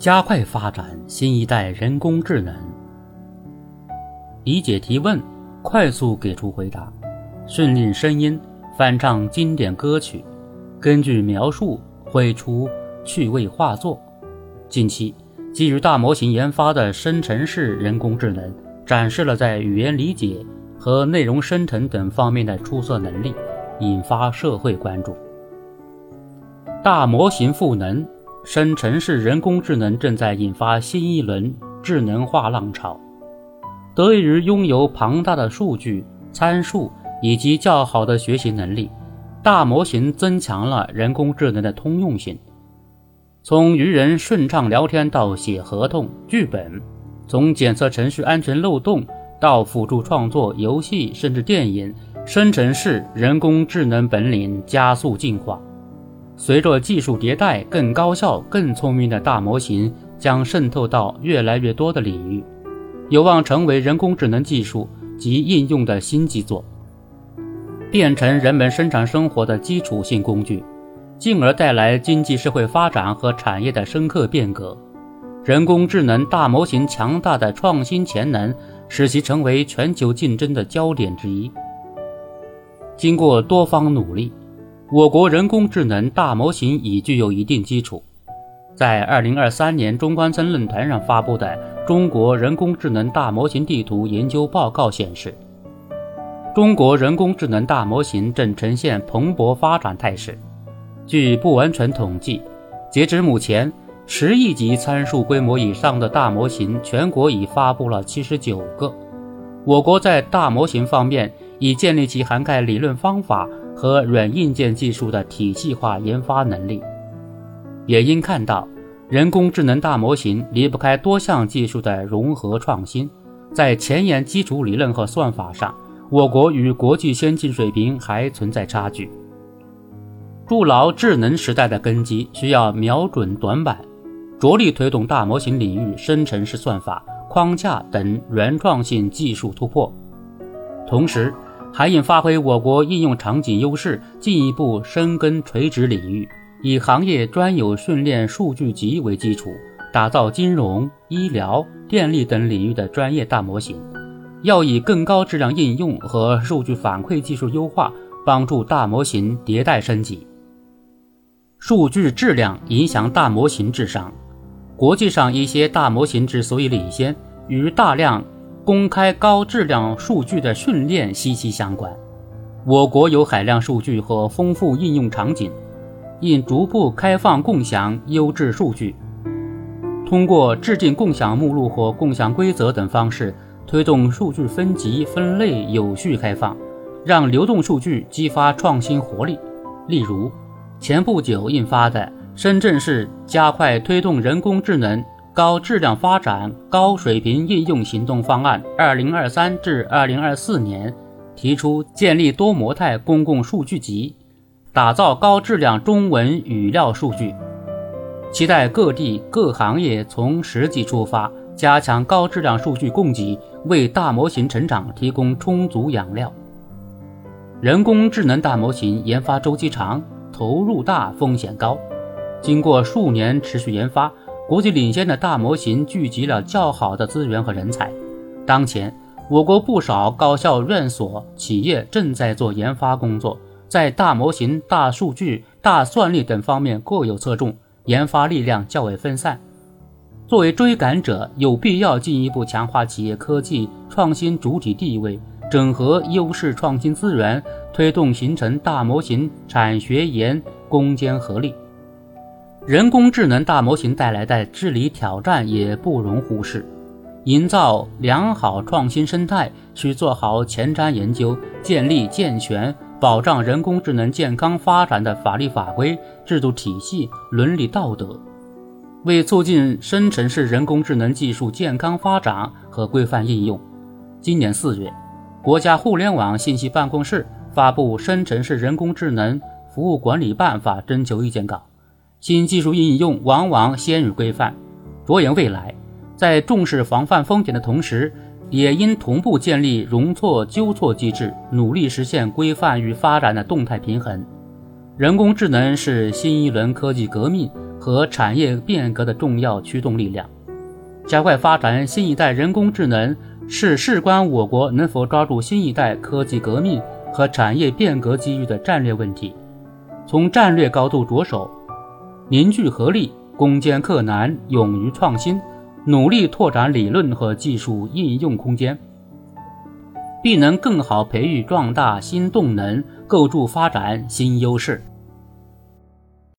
加快发展新一代人工智能。理解提问，快速给出回答，训练声音，翻唱经典歌曲，根据描述绘出趣味画作。近期，基于大模型研发的生成式人工智能展示了在语言理解和内容生成等方面的出色能力，引发社会关注。大模型赋能。生成式人工智能正在引发新一轮智能化浪潮。得益于拥有庞大的数据参数以及较好的学习能力，大模型增强了人工智能的通用性。从与人顺畅聊天到写合同、剧本，从检测程序安全漏洞到辅助创作游戏甚至电影，生成式人工智能本领加速进化。随着技术迭代，更高效、更聪明的大模型将渗透到越来越多的领域，有望成为人工智能技术及应用的新基座，变成人们生产生活的基础性工具，进而带来经济社会发展和产业的深刻变革。人工智能大模型强大的创新潜能，使其成为全球竞争的焦点之一。经过多方努力。我国人工智能大模型已具有一定基础。在2023年中关村论坛上发布的《中国人工智能大模型地图研究报告》显示，中国人工智能大模型正呈现蓬勃发展态势。据不完全统计，截至目前，十亿级参数规模以上的大模型，全国已发布了79个。我国在大模型方面已建立起涵盖理论方法。和软硬件技术的体系化研发能力，也应看到，人工智能大模型离不开多项技术的融合创新。在前沿基础理论和算法上，我国与国际先进水平还存在差距。筑牢智能时代的根基，需要瞄准短板，着力推动大模型领域生成式算法框架等原创性技术突破，同时。还应发挥我国应用场景优势，进一步深耕垂直领域，以行业专有训练数据集为基础，打造金融、医疗、电力等领域的专业大模型。要以更高质量应用和数据反馈技术优化，帮助大模型迭代升级。数据质量影响大模型智商。国际上一些大模型之所以领先，与大量。公开高质量数据的训练息息相关。我国有海量数据和丰富应用场景，应逐步开放共享优质数据，通过制定共享目录和共享规则等方式，推动数据分级分类有序开放，让流动数据激发创新活力。例如，前不久印发的《深圳市加快推动人工智能》。高质量发展、高水平应用行动方案（二零二三至二零二四年）提出建立多模态公共数据集，打造高质量中文语料数据。期待各地各行业从实际出发，加强高质量数据供给，为大模型成长提供充足养料。人工智能大模型研发周期长、投入大、风险高，经过数年持续研发。国际领先的大模型聚集了较好的资源和人才。当前，我国不少高校院所、企业正在做研发工作，在大模型、大数据、大算力等方面各有侧重，研发力量较为分散。作为追赶者，有必要进一步强化企业科技创新主体地位，整合优势创新资源，推动形成大模型产学研攻坚合力。人工智能大模型带来的治理挑战也不容忽视。营造良好创新生态，需做好前瞻研究，建立健全保障人工智能健康发展的法律法规、制度体系、伦理道德。为促进生成式人工智能技术健康发展和规范应用，今年四月，国家互联网信息办公室发布《生成式人工智能服务管理办法》征求意见稿。新技术应用往往先于规范，着眼未来，在重视防范风险的同时，也应同步建立容错纠错机制，努力实现规范与发展的动态平衡。人工智能是新一轮科技革命和产业变革的重要驱动力量。加快发展新一代人工智能，是事关我国能否抓住新一代科技革命和产业变革机遇的战略问题。从战略高度着手，凝聚合力，攻坚克难，勇于创新，努力拓展理论和技术应用空间，必能更好培育壮大新动能，构筑发展新优势。